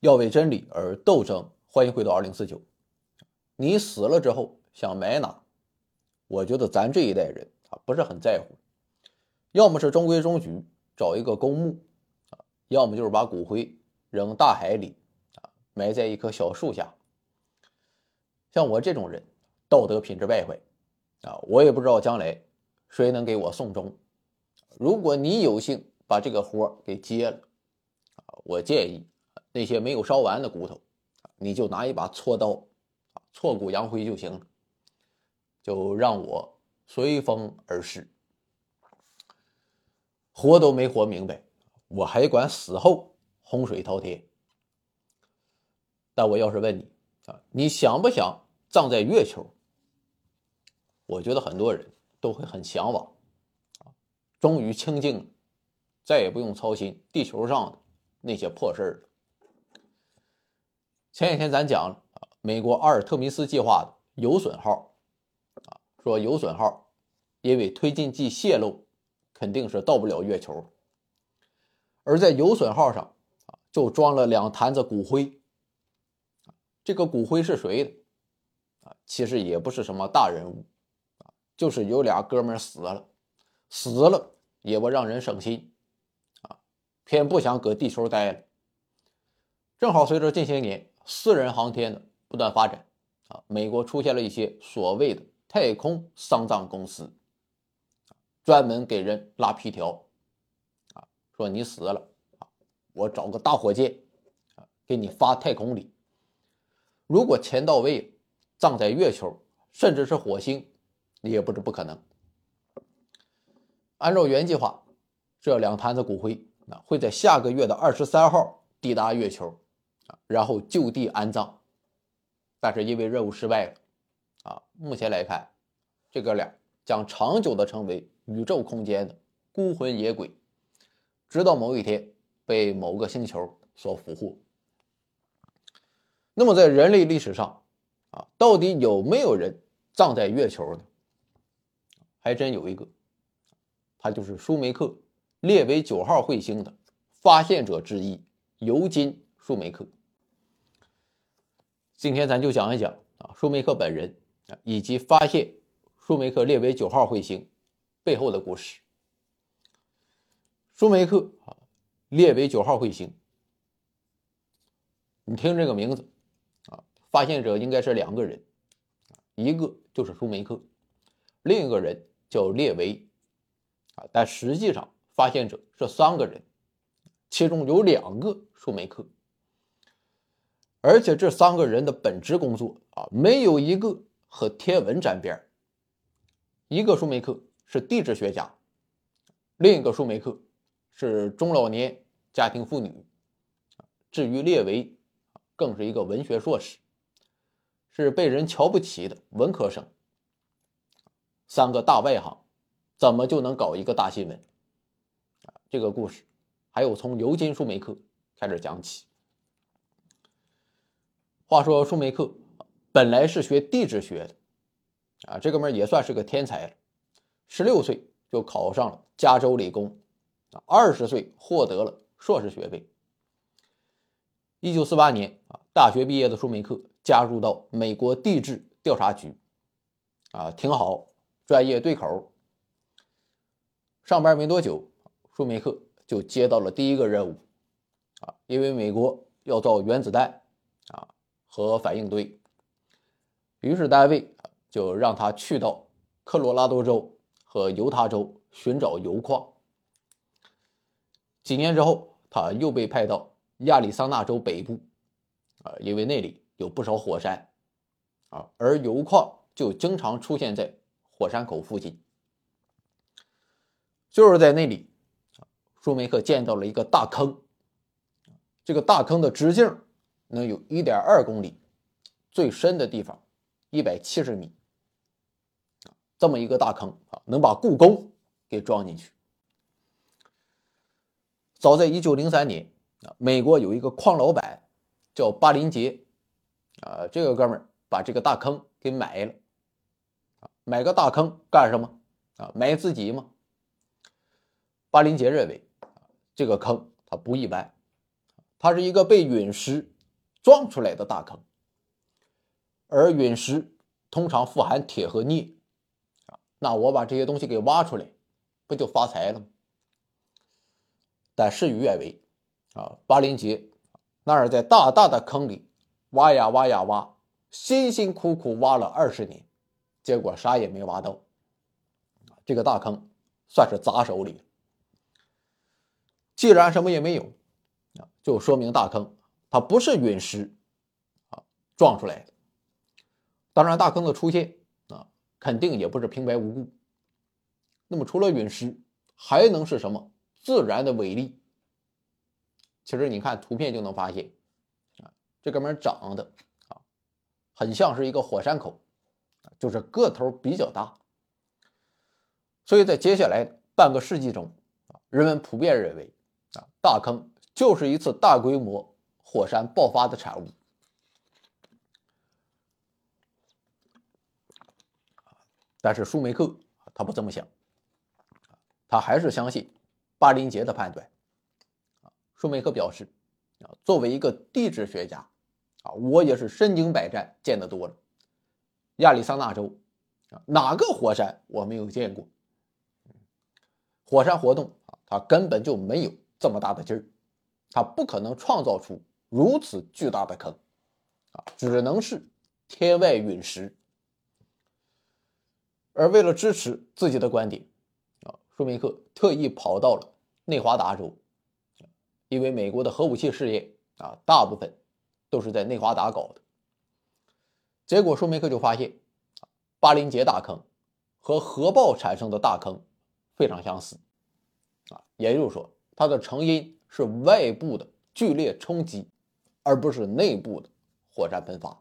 要为真理而斗争。欢迎回到二零四九。你死了之后想埋哪？我觉得咱这一代人啊不是很在乎，要么是中规中矩找一个公墓啊，要么就是把骨灰扔大海里啊，埋在一棵小树下。像我这种人，道德品质败坏啊，我也不知道将来谁能给我送终。如果你有幸把这个活给接了啊，我建议那些没有烧完的骨头。你就拿一把锉刀，挫骨扬灰就行了，就让我随风而逝。活都没活明白，我还管死后洪水滔天。但我要是问你啊，你想不想葬在月球？我觉得很多人都会很向往，啊，终于清静了，再也不用操心地球上的那些破事儿了。前几天咱讲啊，美国阿尔特弥斯计划的有损号，啊，说有损号因为推进剂泄漏，肯定是到不了月球。而在有损号上啊，就装了两坛子骨灰，这个骨灰是谁的？啊，其实也不是什么大人物，啊，就是有俩哥们死了，死了也不让人省心，啊，偏不想搁地球待了。正好随着近些年。私人航天的不断发展，啊，美国出现了一些所谓的太空丧葬公司，专门给人拉皮条，啊，说你死了，啊，我找个大火箭，啊，给你发太空里。如果钱到位，葬在月球，甚至是火星，也不是不可能。按照原计划，这两坛子骨灰，啊，会在下个月的二十三号抵达月球。然后就地安葬，但是因为任务失败了，啊，目前来看，这哥俩将长久的成为宇宙空间的孤魂野鬼，直到某一天被某个星球所俘获。那么在人类历史上，啊，到底有没有人葬在月球呢？还真有一个，他就是舒梅克列为九号彗星的发现者之一尤金·舒梅克。今天咱就讲一讲啊，舒梅克本人啊，以及发现舒梅克列为九号彗星背后的故事。舒梅克啊，列为九号彗星，你听这个名字啊，发现者应该是两个人，一个就是舒梅克，另一个人叫列维啊，但实际上发现者是三个人，其中有两个舒梅克。而且这三个人的本职工作啊，没有一个和天文沾边一个舒梅克是地质学家，另一个舒梅克是中老年家庭妇女，至于列维，更是一个文学硕士，是被人瞧不起的文科生。三个大外行，怎么就能搞一个大新闻？这个故事还有从尤金·舒梅克开始讲起。话说舒梅克本来是学地质学的，啊，这哥们也算是个天才了。十六岁就考上了加州理工，啊，二十岁获得了硕士学位。一九四八年啊，大学毕业的舒梅克加入到美国地质调查局，啊，挺好，专业对口。上班没多久，舒梅克就接到了第一个任务，啊，因为美国要造原子弹。和反应堆，于是单位就让他去到科罗拉多州和犹他州寻找油矿。几年之后，他又被派到亚利桑那州北部，啊，因为那里有不少火山，啊，而油矿就经常出现在火山口附近。就是在那里，舒梅克见到了一个大坑，这个大坑的直径。能有一点二公里，最深的地方一百七十米，这么一个大坑啊，能把故宫给装进去。早在一九零三年啊，美国有一个矿老板叫巴林杰啊，这个哥们儿把这个大坑给买了啊，买个大坑干什么啊？埋自己吗？巴林杰认为这个坑它不一般，它是一个被陨石撞出来的大坑，而陨石通常富含铁和镍啊，那我把这些东西给挖出来，不就发财了吗？但事与愿违啊，巴林杰那儿在大大的坑里挖呀挖呀挖，辛辛苦苦挖了二十年，结果啥也没挖到，这个大坑算是砸手里。既然什么也没有，啊，就说明大坑它不是陨石啊撞出来的。当然，大坑的出现啊，肯定也不是平白无故。那么，除了陨石，还能是什么？自然的伟力。其实你看图片就能发现，啊，这哥们长得啊，很像是一个火山口，就是个头比较大。所以在接下来半个世纪中，啊，人们普遍认为。啊，大坑就是一次大规模火山爆发的产物。但是舒梅克他不这么想，他还是相信巴林杰的判断。舒梅克表示，啊，作为一个地质学家，啊，我也是身经百战，见得多了。亚利桑那州，啊，哪个火山我没有见过？火山活动啊，它根本就没有。这么大的劲儿，它不可能创造出如此巨大的坑，啊，只能是天外陨石。而为了支持自己的观点，啊，舒梅克特意跑到了内华达州，因为美国的核武器试验啊，大部分都是在内华达搞的。结果舒梅克就发现，巴林杰大坑和核爆产生的大坑非常相似，啊，也就是说。它的成因是外部的剧烈冲击，而不是内部的火山喷发。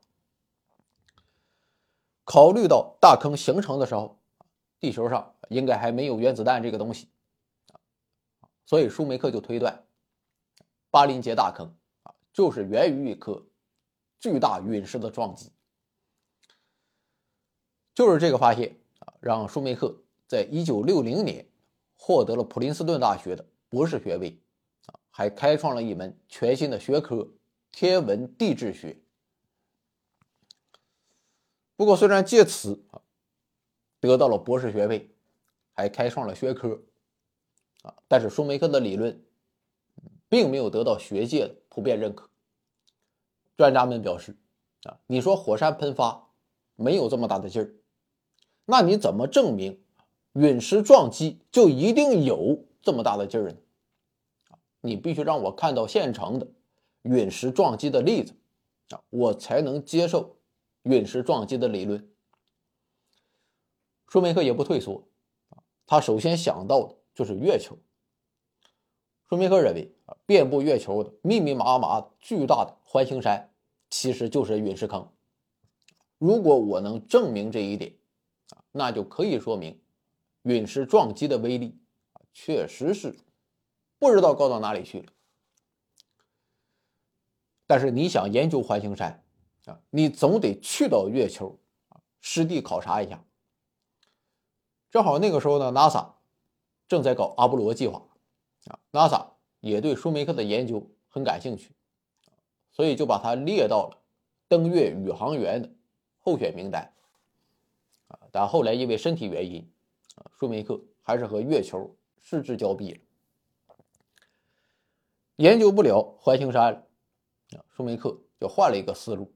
考虑到大坑形成的时候，地球上应该还没有原子弹这个东西，所以舒梅克就推断，巴林杰大坑啊就是源于一颗巨大陨石的撞击。就是这个发现啊，让舒梅克在一九六零年获得了普林斯顿大学的。博士学位，啊，还开创了一门全新的学科——天文地质学。不过，虽然借此啊得到了博士学位，还开创了学科，啊，但是舒梅克的理论并没有得到学界的普遍认可。专家们表示，啊，你说火山喷发没有这么大的劲儿，那你怎么证明陨石撞击就一定有？这么大的劲儿呢，你必须让我看到现成的陨石撞击的例子啊，我才能接受陨石撞击的理论。舒梅克也不退缩啊，他首先想到的就是月球。舒梅克认为啊，遍布月球的密密麻麻、巨大的环形山，其实就是陨石坑。如果我能证明这一点啊，那就可以说明陨石撞击的威力。啊确实是不知道高到哪里去了。但是你想研究环形山啊，你总得去到月球啊，实地考察一下。正好那个时候呢，NASA 正在搞阿波罗计划啊，NASA 也对舒梅克的研究很感兴趣，所以就把他列到了登月宇航员的候选名单啊。但后来因为身体原因啊，舒梅克还是和月球。失之交臂了，研究不了环形山，啊，舒梅克就换了一个思路，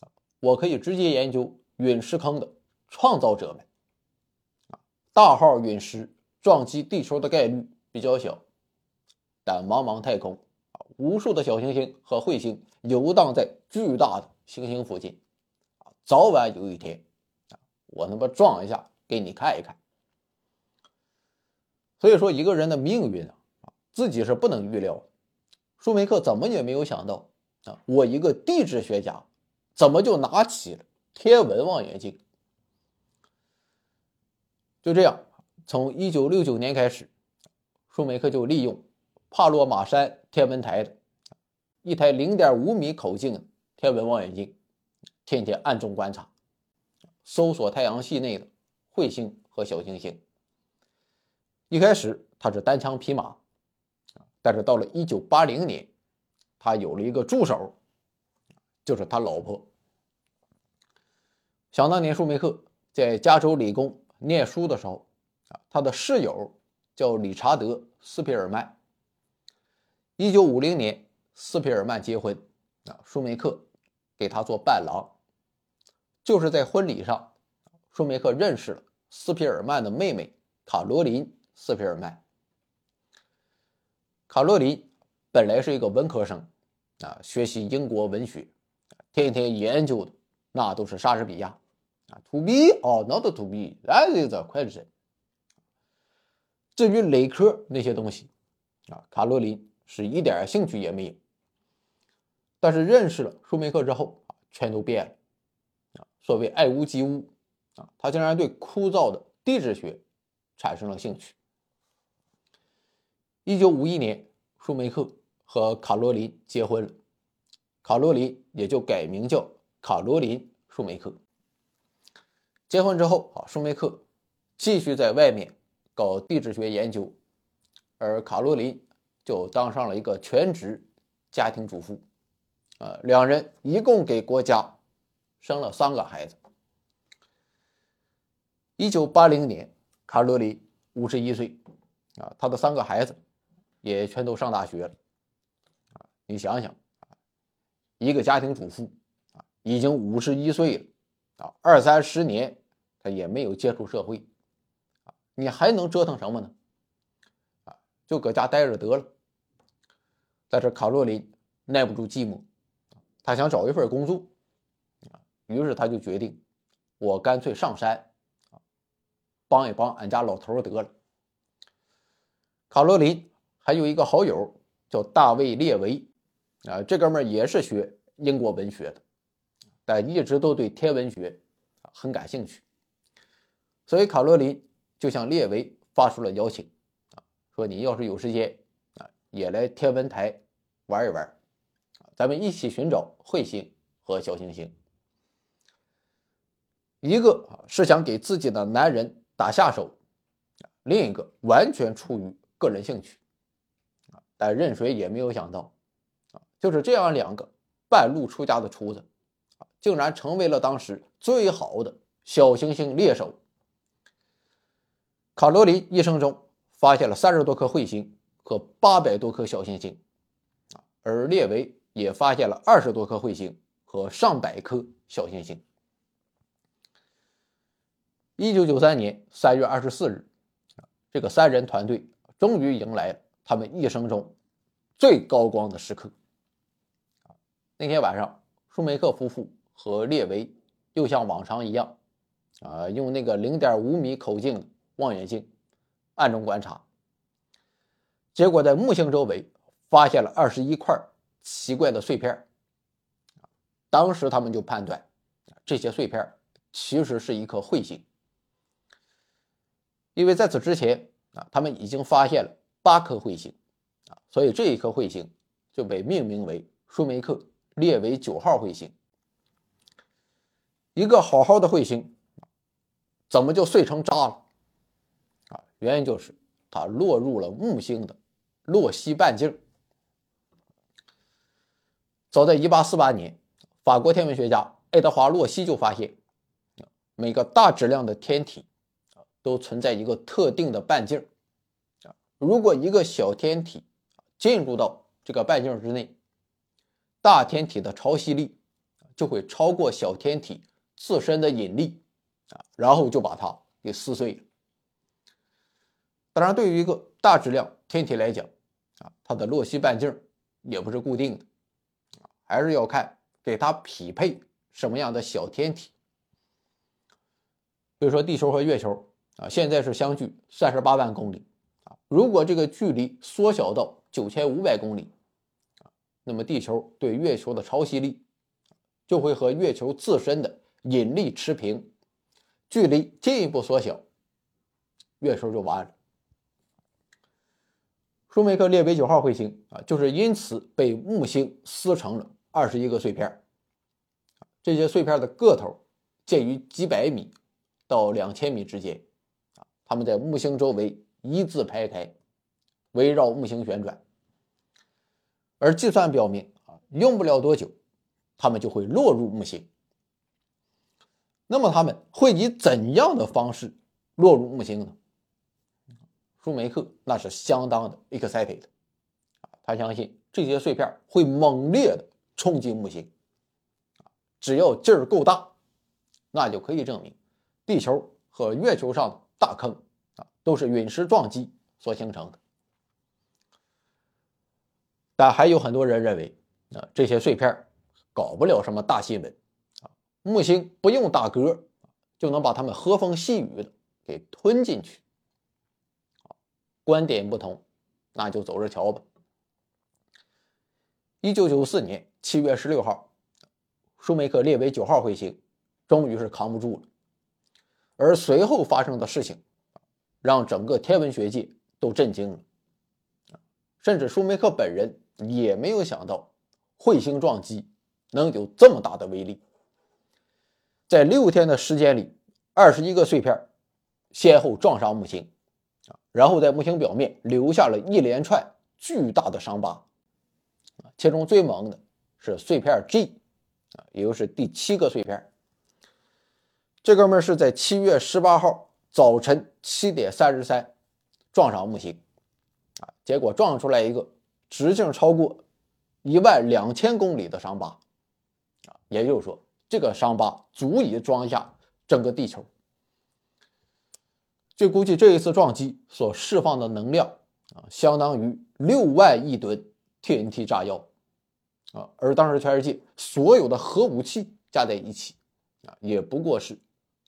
啊，我可以直接研究陨石坑的创造者们，啊，大号陨石撞击地球的概率比较小，但茫茫太空，啊，无数的小行星和彗星游荡在巨大的行星附近，啊，早晚有一天，啊，我他妈撞一下给你看一看。所以说，一个人的命运啊，自己是不能预料的。舒梅克怎么也没有想到啊，我一个地质学家，怎么就拿起了天文望远镜？就这样，从一九六九年开始，舒梅克就利用帕洛马山天文台的一台零点五米口径天文望远镜，天天暗中观察，搜索太阳系内的彗星和小行星。一开始他是单枪匹马，但是到了一九八零年，他有了一个助手，就是他老婆。想当年，舒梅克在加州理工念书的时候，啊，他的室友叫理查德·斯皮尔曼。一九五零年，斯皮尔曼结婚，啊，舒梅克给他做伴郎。就是在婚礼上，舒梅克认识了斯皮尔曼的妹妹卡罗琳·斯皮尔曼。卡罗琳本来是一个文科生，啊，学习英国文学，天天研究的那都是莎士比亚，啊，to be or not to be，that is a question。至于理科那些东西，啊，卡罗琳是一点兴趣也没有。但是认识了舒梅克之后，啊，全都变了。啊所谓爱屋及乌啊，他竟然对枯燥的地质学产生了兴趣。一九五一年，舒梅克和卡罗琳结婚了，卡罗琳也就改名叫卡罗琳·舒梅克。结婚之后啊，舒梅克继续在外面搞地质学研究，而卡罗琳就当上了一个全职家庭主妇。啊，两人一共给国家。生了三个孩子。一九八零年，卡罗琳五十一岁，啊，他的三个孩子也全都上大学了，你想想啊，一个家庭主妇啊，已经五十一岁了，啊，二三十年他也没有接触社会，啊，你还能折腾什么呢？啊，就搁家待着得了。但是卡罗琳耐不住寂寞，他想找一份工作。于是他就决定，我干脆上山，啊，帮一帮俺家老头得了。卡罗琳还有一个好友叫大卫列维，啊，这哥们儿也是学英国文学的，但一直都对天文学很感兴趣。所以卡罗琳就向列维发出了邀请，啊，说你要是有时间，啊，也来天文台玩一玩，咱们一起寻找彗星和小行星。一个啊是想给自己的男人打下手，另一个完全出于个人兴趣，啊，但任谁也没有想到，就是这样两个半路出家的厨子，啊，竟然成为了当时最好的小行星猎手。卡罗琳一生中发现了三十多颗彗星和八百多颗小行星，啊，而列维也发现了二十多颗彗星和上百颗小行星。一九九三年三月二十四日，这个三人团队终于迎来了他们一生中最高光的时刻。那天晚上，舒梅克夫妇和列维又像往常一样，啊，用那个零点五米口径望远镜暗中观察。结果在木星周围发现了二十一块奇怪的碎片。当时他们就判断，这些碎片其实是一颗彗星。因为在此之前啊，他们已经发现了八颗彗星，啊，所以这一颗彗星就被命名为舒梅克列为九号彗星。一个好好的彗星，怎么就碎成渣了？啊，原因就是它落入了木星的洛希半径。早在1848年，法国天文学家爱德华·洛希就发现，每个大质量的天体。都存在一个特定的半径啊，如果一个小天体进入到这个半径之内，大天体的潮汐力就会超过小天体自身的引力啊，然后就把它给撕碎了。当然，对于一个大质量天体来讲啊，它的洛希半径也不是固定的，还是要看给它匹配什么样的小天体。比如说地球和月球。啊，现在是相距三十八万公里啊！如果这个距离缩小到九千五百公里，那么地球对月球的潮汐力就会和月球自身的引力持平，距离进一步缩小，月球就完了。舒梅克列维九号彗星啊，就是因此被木星撕成了二十一个碎片这些碎片的个头介于几百米到两千米之间。他们在木星周围一字排开，围绕木星旋转。而计算表明啊，用不了多久，他们就会落入木星。那么他们会以怎样的方式落入木星呢？舒梅克那是相当的 excited 啊，他相信这些碎片会猛烈的冲击木星，只要劲儿够大，那就可以证明地球和月球上的大坑啊都是陨石撞击所形成的。但还有很多人认为，啊这些碎片搞不了什么大新闻，啊木星不用打嗝就能把它们和风细雨的给吞进去。观点不同，那就走着瞧吧。一九九四年七月十六号，舒梅克列为九号彗星，终于是扛不住了。而随后发生的事情，让整个天文学界都震惊了。甚至舒梅克本人也没有想到，彗星撞击能有这么大的威力。在六天的时间里，二十一个碎片先后撞上木星。然后在木星表面留下了一连串巨大的伤疤，其中最猛的是碎片 G，啊，也就是第七个碎片。这哥们是在七月十八号早晨七点三十三撞上木星，啊，结果撞出来一个直径超过一万两千公里的伤疤，啊，也就是说，这个伤疤足以装下整个地球。据估计，这一次撞击所释放的能量啊，相当于六万亿吨 TNT 炸药啊，而当时全世界所有的核武器加在一起啊，也不过是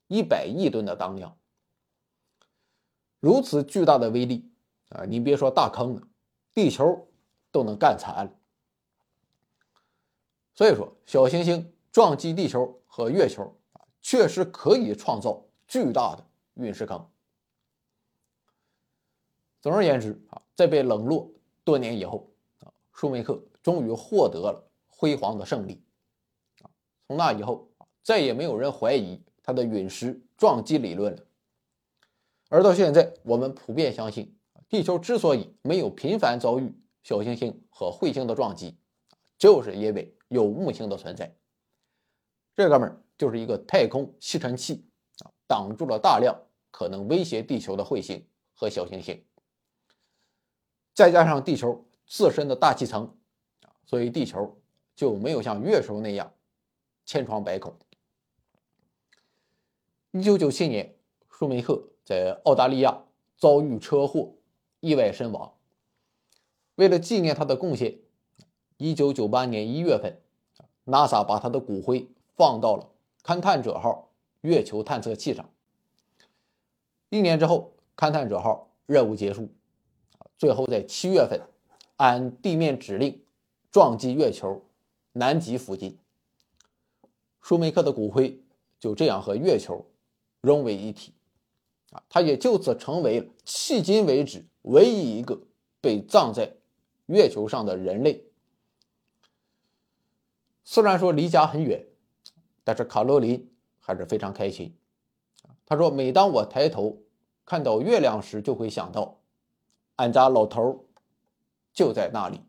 一百亿吨的当量。如此巨大的威力啊，你别说大坑了，地球都能干残了。所以说，小行星撞击地球和月球啊，确实可以创造巨大的陨石坑。总而言之啊，在被冷落多年以后啊，舒梅克终于获得了辉煌的胜利啊。从那以后再也没有人怀疑他的陨石撞击理论了。而到现在，我们普遍相信，地球之所以没有频繁遭遇小行星和彗星的撞击，就是因为有木星的存在。这哥们儿就是一个太空吸尘器啊，挡住了大量可能威胁地球的彗星和小行星。再加上地球自身的大气层，所以地球就没有像月球那样千疮百孔。一九九七年，舒梅克在澳大利亚遭遇车祸，意外身亡。为了纪念他的贡献，一九九八年一月份，NASA 把他的骨灰放到了勘探者号月球探测器上。一年之后，勘探者号任务结束。最后在七月份，按地面指令撞击月球南极附近，舒梅克的骨灰就这样和月球融为一体，啊，他也就此成为了迄今为止唯一一个被葬在月球上的人类。虽然说离家很远，但是卡罗琳还是非常开心。他说：“每当我抬头看到月亮时，就会想到。”俺家老头就在那里。